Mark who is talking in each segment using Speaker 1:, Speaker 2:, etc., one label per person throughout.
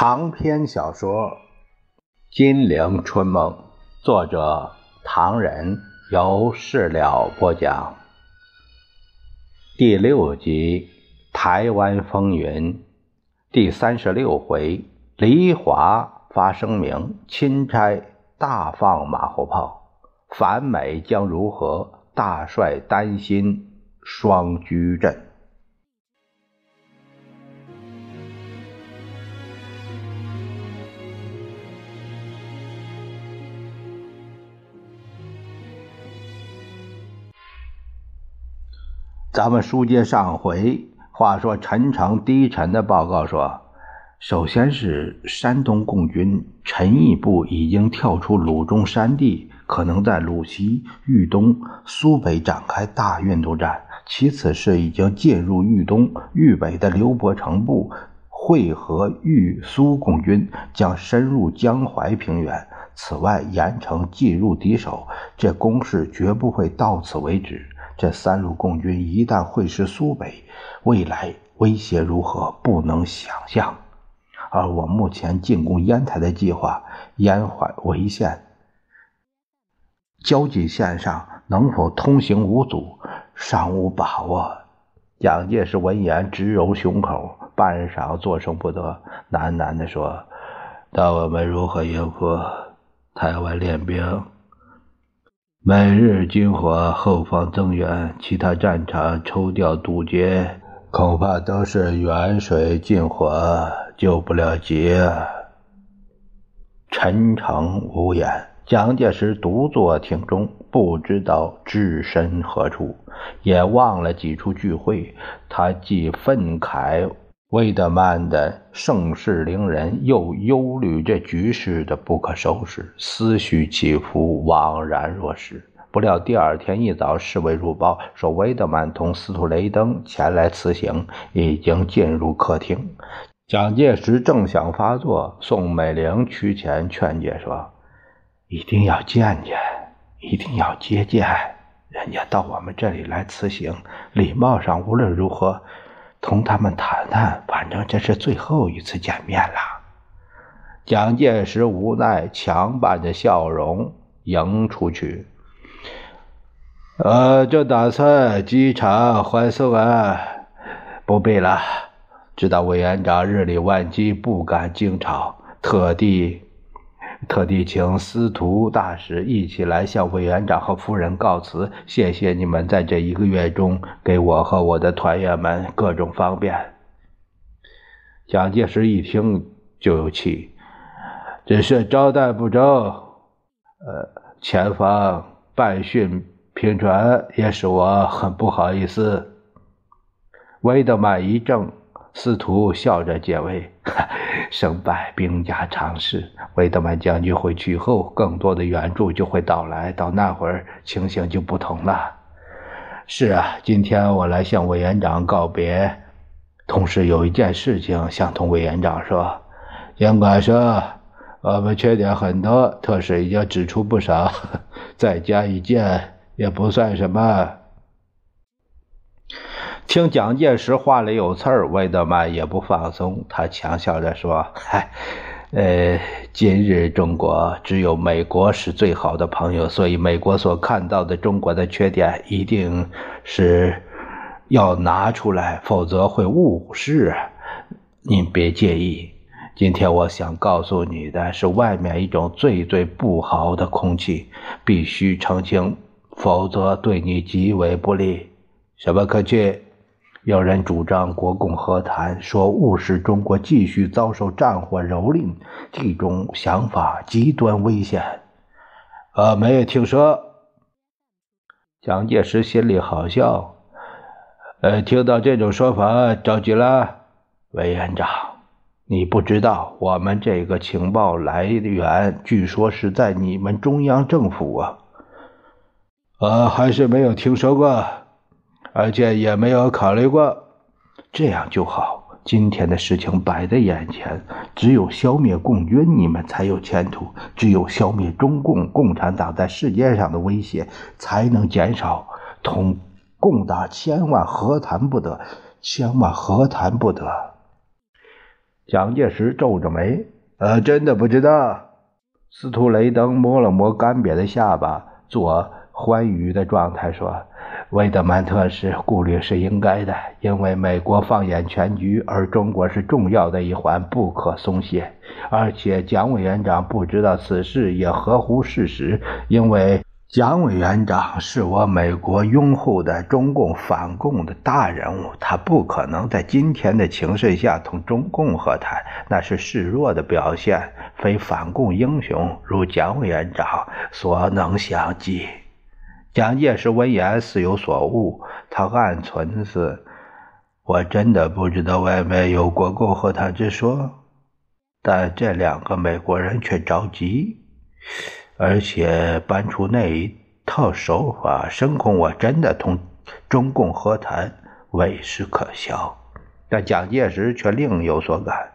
Speaker 1: 长篇小说《金陵春梦》，作者唐人，由事了播讲。第六集《台湾风云》第三十六回，黎华发声明，钦差大放马后炮，反美将如何？大帅担心双居阵。咱们书接上回，话说陈诚低沉的报告说，首先是山东共军陈毅部已经跳出鲁中山地，可能在鲁西、豫东、苏北展开大运动战；其次是已经进入豫东、豫北的刘伯承部会合豫苏共军，将深入江淮平原。此外，盐城进入敌手，这攻势绝不会到此为止。这三路共军一旦会师苏北，未来威胁如何，不能想象。而我目前进攻烟台的计划，烟淮围线交界线上能否通行无阻，尚无把握。蒋介石闻言直揉胸口，半晌作声不得，喃喃地说：“那我们如何应付台湾练兵？”每日军火后方增援，其他战场抽调堵截，恐怕都是远水近火，救不了急。陈诚无言，蒋介石独坐厅中，不知道置身何处，也忘了几处聚会。他既愤慨。魏德曼的盛世凌人，又忧虑这局势的不可收拾，思绪起伏，惘然若失。不料第二天一早，侍卫入报说，魏德曼同司徒雷登前来辞行，已经进入客厅。蒋介石正想发作，宋美龄趋前劝解说：“一定要见见，一定要接见，人家到我们这里来辞行，礼貌上无论如何。”同他们谈谈，反正这是最后一次见面了。蒋介石无奈，强扮着笑容迎出去。呃，就打算机场欢送啊？不必了，知道委员长日理万机，不敢惊吵，特地。特地请司徒大使一起来向委员长和夫人告辞，谢谢你们在这一个月中给我和我的团员们各种方便。蒋介石一听就有气，只是招待不周，呃，前方败讯频传，也使我很不好意思。韦德曼一怔。司徒笑着解围：“ 胜败兵家常事。维德曼将军回去后，更多的援助就会到来，到那会儿情形就不同了。”是啊，今天我来向委员长告别，同时有一件事情想同委员长说。尽管说我们缺点很多，特使已经指出不少，再加一件也不算什么。听蒋介石话里有刺儿，魏德曼也不放松。他强笑着说：“ 嗨，呃，今日中国只有美国是最好的朋友，所以美国所看到的中国的缺点，一定是要拿出来，否则会误事。您别介意。今天我想告诉你的是，外面一种最最不好的空气，必须澄清，否则对你极为不利。什么可气？”有人主张国共和谈，说务使中国继续遭受战火蹂躏，这种想法极端危险。呃，没有听说。蒋介石心里好笑。呃，听到这种说法着急了。委员长，你不知道，我们这个情报来源据说是在你们中央政府啊。呃，还是没有听说过。而且也没有考虑过，这样就好。今天的事情摆在眼前，只有消灭共军，你们才有前途；只有消灭中共共产党在世界上的威胁，才能减少。同共党千万和谈不得，千万和谈不得。蒋介石皱着眉：“呃，真的不知道。”司徒雷登摸了摸干瘪的下巴，做欢愉的状态说：“维德曼特是顾虑是应该的，因为美国放眼全局，而中国是重要的一环，不可松懈。而且蒋委员长不知道此事也合乎事实，因为。”蒋委员长是我美国拥护的中共反共的大人物，他不可能在今天的情势下同中共和谈，那是示弱的表现，非反共英雄如蒋委员长所能想及。蒋介石闻言似有所悟，他暗存思：我真的不知道外面有国共和谈之说，但这两个美国人却着急。而且搬出那一套手法，声控我真的同中共和谈，委实可笑。但蒋介石却另有所感，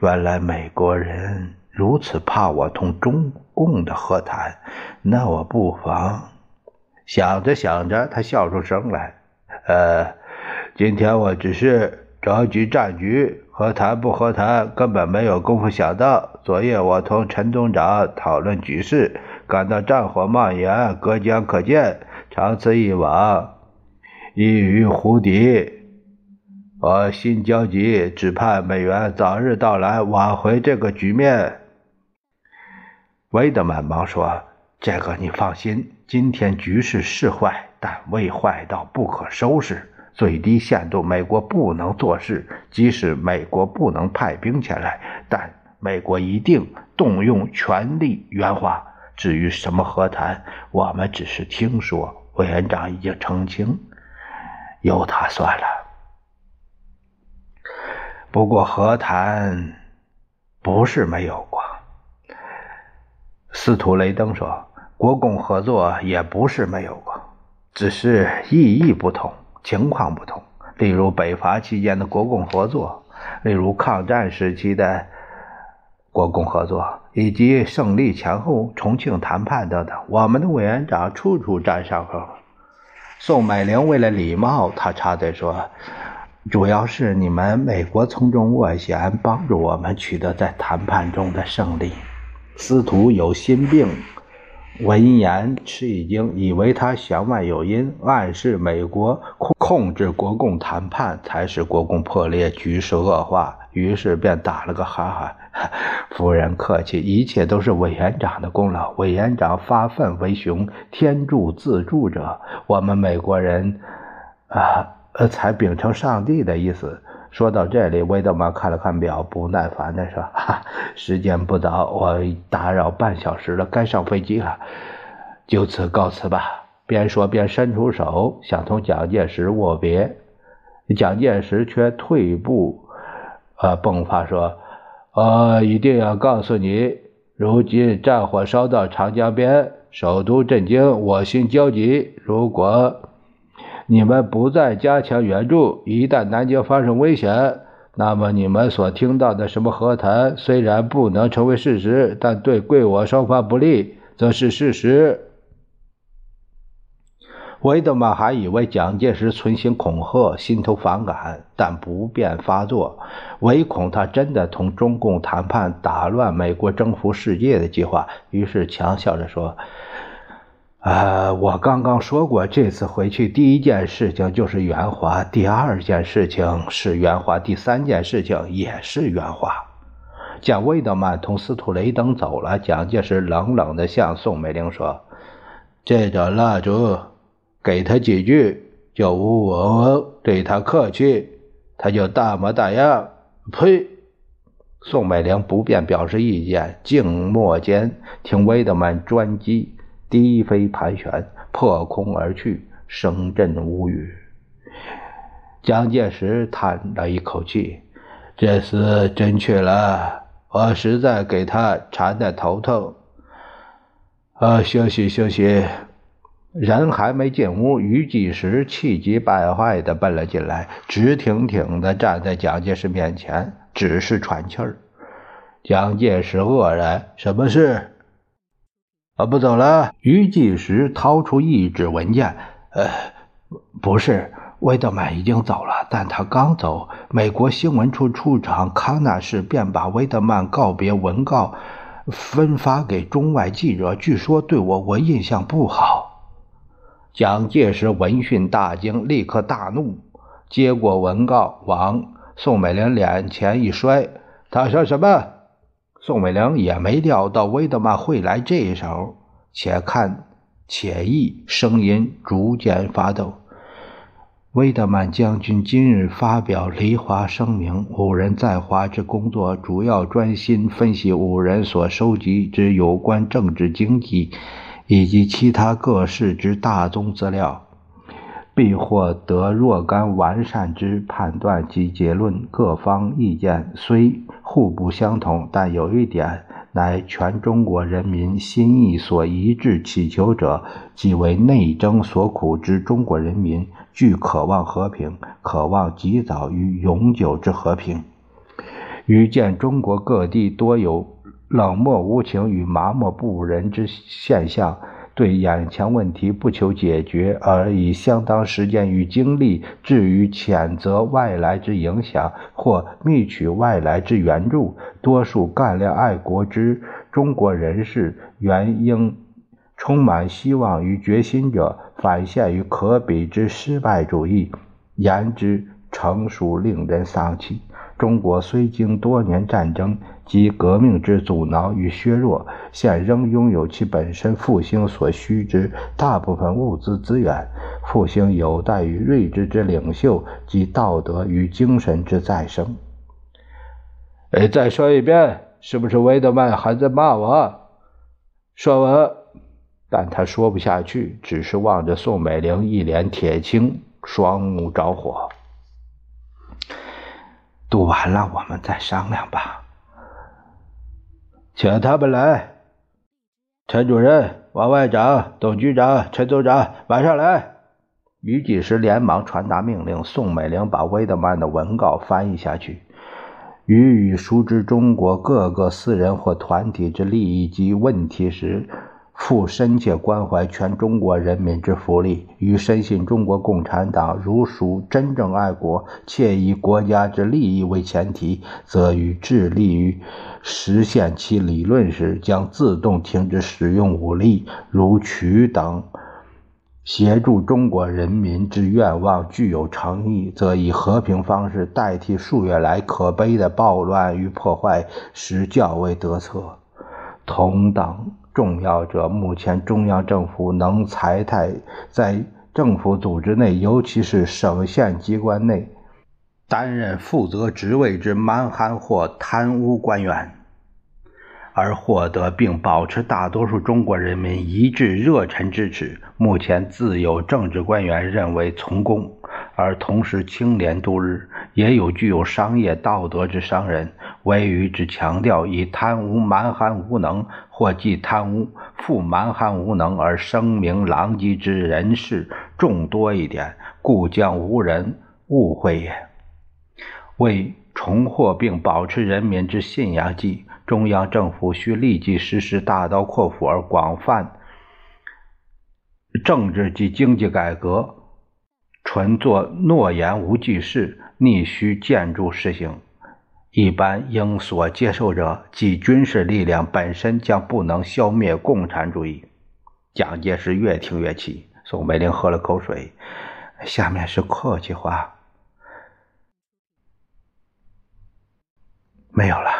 Speaker 1: 原来美国人如此怕我同中共的和谈，那我不妨……想着想着，他笑出声来。呃，今天我只是着急战局，和谈不和谈根本没有功夫想到。昨夜我同陈总长讨论局势，感到战火蔓延，隔江可见，长此以往，易于胡敌。我心焦急，只盼美元早日到来，挽回这个局面。威德曼忙说：“这个你放心，今天局势是坏，但未坏到不可收拾。最低限度，美国不能做事，即使美国不能派兵前来，但……”美国一定动用全力援华。至于什么和谈，我们只是听说。委员长已经澄清，由他算了。不过和谈不是没有过。司徒雷登说，国共合作也不是没有过，只是意义不同，情况不同。例如北伐期间的国共合作，例如抗战时期的。国共合作以及胜利前后重庆谈判等等，我们的委员长处处占上风。宋美龄为了礼貌，她插嘴说：“主要是你们美国从中斡旋，帮助我们取得在谈判中的胜利。”司徒有心病，闻言吃一惊，以为他弦外有音，暗示美国控控制国共谈判才使国共破裂，局势恶化，于是便打了个哈哈。夫人客气，一切都是委员长的功劳。委员长发愤为雄，天助自助者。我们美国人，啊，才秉承上帝的意思。说到这里，魏德曼看了看表，不耐烦地说：“ 哈，时间不早，我打扰半小时了，该上飞机了，就此告辞吧。”边说边伸出手，想同蒋介石握别。蒋介石却退步，呃，迸发说。我一定要告诉你，如今战火烧到长江边，首都震惊，我心焦急。如果你们不再加强援助，一旦南京发生危险，那么你们所听到的什么和谈，虽然不能成为事实，但对贵我双方不利，则是事实。维德曼还以为蒋介石存心恐吓，心头反感，但不便发作，唯恐他真的同中共谈判，打乱美国征服世界的计划。于是强笑着说：“啊，我刚刚说过，这次回去第一件事情就是圆滑，第二件事情是圆滑，第三件事情也是圆滑。”见魏德曼同司徒雷登走了，蒋介石冷冷地向宋美龄说：“这个蜡烛。”给他几句，就呜呜对他客气，他就大模大样。呸！宋美龄不便表示意见，静默间听威德曼专机低飞盘旋，破空而去，声震无语。蒋介石叹了一口气：“这厮真去了，我实在给他缠得头疼。”啊，休息休息。人还没进屋，于继时气急败坏地奔了进来，直挺挺地站在蒋介石面前，只是喘气儿。蒋介石愕然：“什么事？啊，不走了？”于继时掏出一纸文件：“呃，不是，威德曼已经走了，但他刚走，美国新闻处处长康纳士便把威德曼告别文告分发给中外记者，据说对我国印象不好。蒋介石闻讯大惊，立刻大怒，接过文告往宋美龄脸前一摔。他说什么？宋美龄也没料到威德曼会来这一手，且看且意，声音逐渐发抖。威德曼将军今日发表离华声明，五人在华之工作主要专心分析五人所收集之有关政治、经济以及其他各事之大宗资料，必获得若干完善之判断及结论。各方意见虽互不相同，但有一点乃全中国人民心意所一致祈求者，即为内争所苦之中国人民。具渴望和平，渴望及早与永久之和平。予见中国各地多有冷漠无情与麻木不仁之现象，对眼前问题不求解决，而以相当时间与精力置于谴责外来之影响或密取外来之援助，多数干练爱国之中国人士，原应充满希望与决心者。反陷于可比之失败主义，言之成熟，令人丧气。中国虽经多年战争及革命之阻挠与削弱，现仍拥有其本身复兴所需之大部分物资资源。复兴有待于睿智之领袖及道德与精神之再生。哎，再说一遍，是不是维德曼还在骂我？说完。但他说不下去，只是望着宋美龄，一脸铁青，双目着火。读完了，我们再商量吧。请他们来，陈主任、王外长、董局长、陈组长，马上来。于几时连忙传达命令。宋美龄把威德曼的文稿翻译下去，于与熟知中国各个私人或团体之利益及问题时。复深切关怀全中国人民之福利，与深信中国共产党如属真正爱国，且以国家之利益为前提，则与致力于实现其理论时，将自动停止使用武力，如取等协助中国人民之愿望具有诚意，则以和平方式代替数月来可悲的暴乱与破坏，实较为得策。同党。重要者，目前中央政府能裁汰在政府组织内，尤其是省县机关内担任负责职位之蛮汉或贪污官员，而获得并保持大多数中国人民一致热忱支持。目前自有政治官员认为从公，而同时清廉度日；也有具有商业道德之商人。唯与之强调以贪污蛮汉无能，或即贪污复蛮汉无能而声名狼藉之人士众多一点，故将无人误会也。为重获并保持人民之信仰计，中央政府需立即实施大刀阔斧而广泛政治及经济改革，纯作诺言无济事，逆需建筑实行。一般应所接受者，即军事力量本身将不能消灭共产主义。蒋介石越听越气，宋美龄喝了口水，下面是客气话，没有了。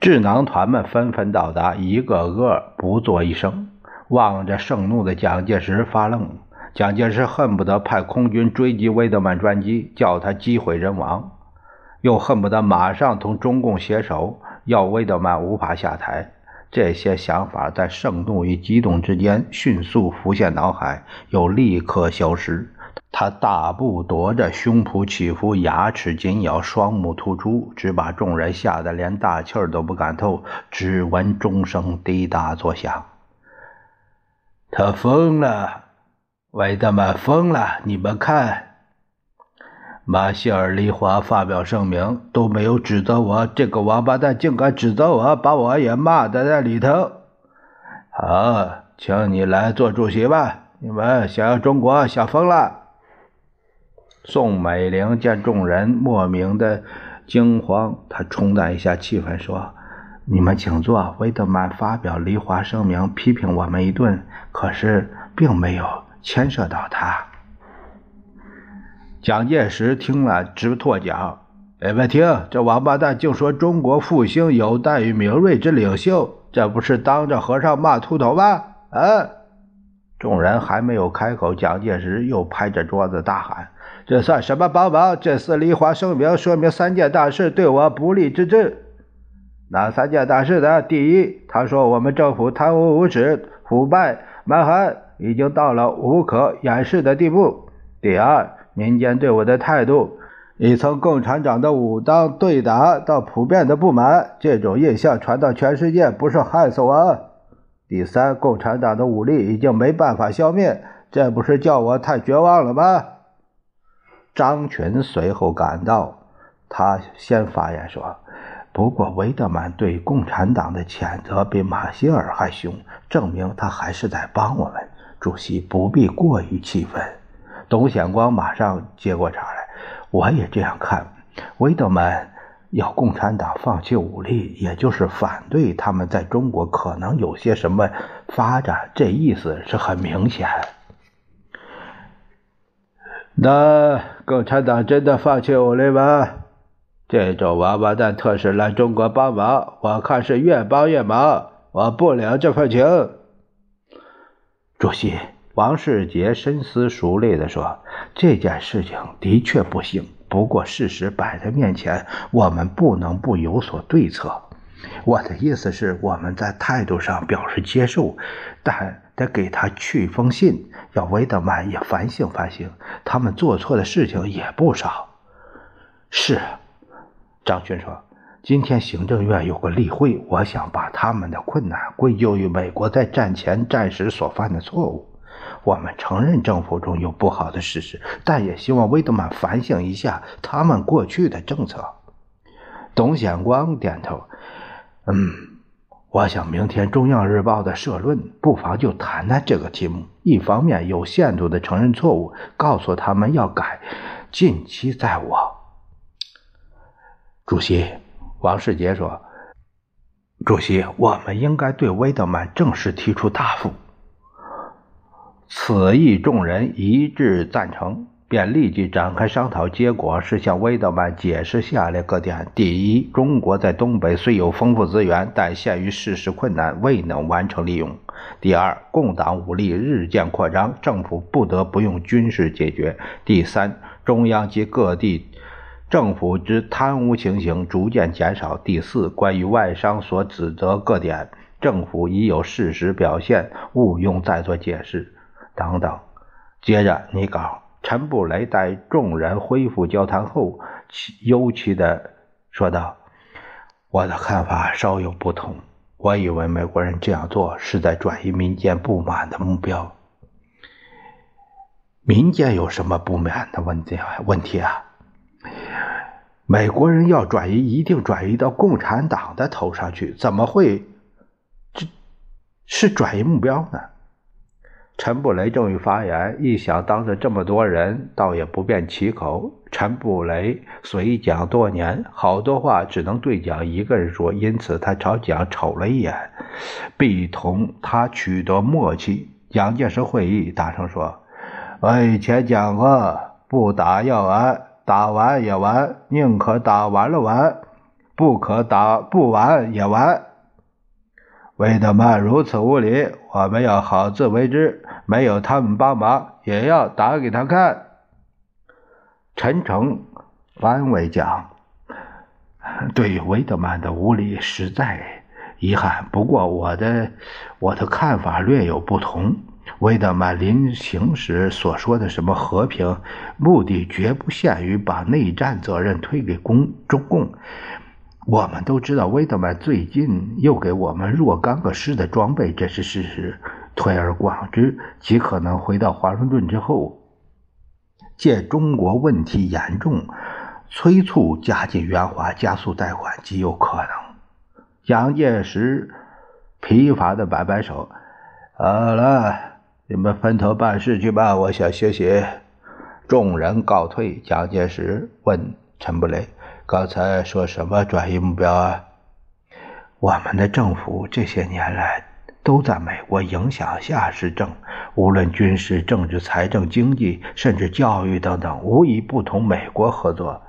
Speaker 1: 智囊团们纷纷到达，一个个不作一声，望着盛怒的蒋介石发愣。蒋介石恨不得派空军追击威德曼专机，叫他机毁人亡。又恨不得马上同中共携手，要威德曼无法下台。这些想法在盛怒与激动之间迅速浮现脑海，又立刻消失。他大步踱着，胸脯起伏，牙齿紧咬，双目突出，只把众人吓得连大气儿都不敢透。只闻钟声滴答作响。他疯了，威德们疯了！你们看。马歇尔·利华发表声明，都没有指责我，这个王八蛋竟敢指责我，把我也骂在在里头。好，请你来做主席吧。你们想要中国想疯了。宋美龄见众人莫名的惊慌，她冲淡一下气氛说：“你们请坐。”维特曼发表离华声明，批评我们一顿，可是并没有牵涉到他。蒋介石听了直跺脚：“哎，别听，这王八蛋竟说中国复兴有待于明锐之领袖，这不是当着和尚骂秃头吗？”啊！众人还没有开口，蒋介石又拍着桌子大喊：“这算什么帮忙？这是离华声明，说明三件大事对我不利之至。哪三件大事呢？第一，他说我们政府贪污无耻、腐败蛮横，已经到了无可掩饰的地步。第二，民间对我的态度，已从共产党的武当对打到普遍的不满，这种印象传到全世界，不是害死我。第三，共产党的武力已经没办法消灭，这不是叫我太绝望了吗？张群随后赶到，他先发言说：“不过，维德曼对共产党的谴责比马歇尔还凶，证明他还是在帮我们。主席不必过于气愤。”董显光马上接过茬来：“我也这样看，维德曼要共产党放弃武力，也就是反对他们在中国可能有些什么发展，这意思是很明显。那共产党真的放弃武力吗？这种王八蛋特使来中国帮忙，我看是越帮越忙，我不领这份情。”主席。王世杰深思熟虑地说：“这件事情的确不行，不过事实摆在面前，我们不能不有所对策。我的意思是，我们在态度上表示接受，但得给他去封信，要维德曼也反省反省，他们做错的事情也不少。”是，张军说：“今天行政院有个例会，我想把他们的困难归咎于美国在战前战时所犯的错误。”我们承认政府中有不好的事实，但也希望威德曼反省一下他们过去的政策。董显光点头，嗯，我想明天《中央日报》的社论不妨就谈谈这个题目。一方面有限度的承认错误，告诉他们要改，近期在我。主席，王世杰说：“主席，我们应该对威德曼正式提出答复。”此议众人一致赞成，便立即展开商讨。结果是向威德曼解释下列各点：第一，中国在东北虽有丰富资源，但限于事实困难，未能完成利用；第二，共党武力日渐扩张，政府不得不用军事解决；第三，中央及各地政府之贪污情形逐渐减少；第四，关于外商所指责各点，政府已有事实表现，勿用再做解释。等等，接着你搞。陈布雷待众人恢复交谈后，忧戚的说道：“我的看法稍有不同。我以为美国人这样做是在转移民间不满的目标。民间有什么不满的问题啊？问题啊？美国人要转移，一定转移到共产党的头上去，怎么会这是转移目标呢？”陈布雷正欲发言，一想当着这么多人，倒也不便启口。陈布雷随蒋多年，好多话只能对蒋一个人说，因此他朝蒋瞅了一眼，必同他取得默契。蒋介石会议，大声说：“我以前讲过，不打要完，打完也完，宁可打完了完，不可打不完也完。”魏德曼如此无礼，我们要好自为之。没有他们帮忙，也要打给他看。陈诚安慰讲：“对于魏德曼的无礼，实在遗憾。不过我的我的看法略有不同。魏德曼临行时所说的什么和平，目的绝不限于把内战责任推给共中共。”我们都知道，威德曼最近又给我们若干个师的装备，这是事实。推而广之，极可能回到华盛顿之后，借中国问题严重，催促加紧援华，加速贷款，极有可能。蒋介石疲乏的摆摆手：“好了，你们分头办事去吧，我想歇歇。”众人告退。蒋介石问陈布雷：“刚才说什么转移目标啊？”我们的政府这些年来都在美国影响下施政，无论军事、政治、财政、经济，甚至教育等等，无一不同美国合作。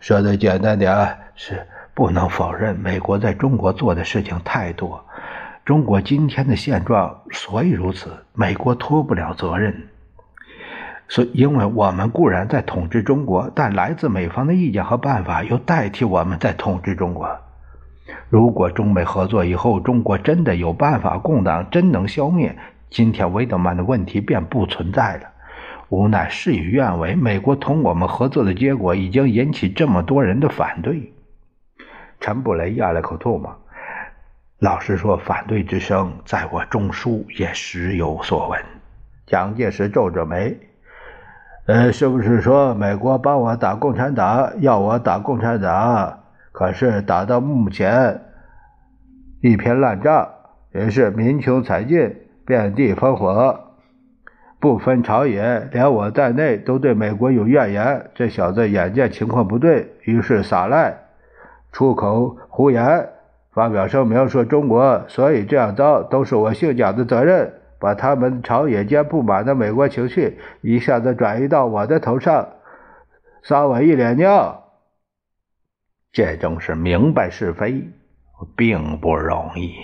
Speaker 1: 说的简单点是。不能否认，美国在中国做的事情太多。中国今天的现状所以如此，美国脱不了责任。所以，因为我们固然在统治中国，但来自美方的意见和办法又代替我们在统治中国。如果中美合作以后，中国真的有办法共党，真能消灭，今天维德曼的问题便不存在了。无奈事与愿违，美国同我们合作的结果已经引起这么多人的反对。陈布雷咽了口唾沫，老实说，反对之声在我中枢也时有所闻。蒋介石皱着眉：“呃，是不是说美国帮我打共产党，要我打共产党？可是打到目前，一片烂仗，也是民穷财尽，遍地烽火，不分朝野，连我在内都对美国有怨言。这小子眼见情况不对，于是撒赖。”出口胡言，发表声明说中国所以这样糟，都是我姓蒋的责任，把他们朝野间不满的美国情绪一下子转移到我的头上，撒我一脸尿。这种事明白是非，并不容易。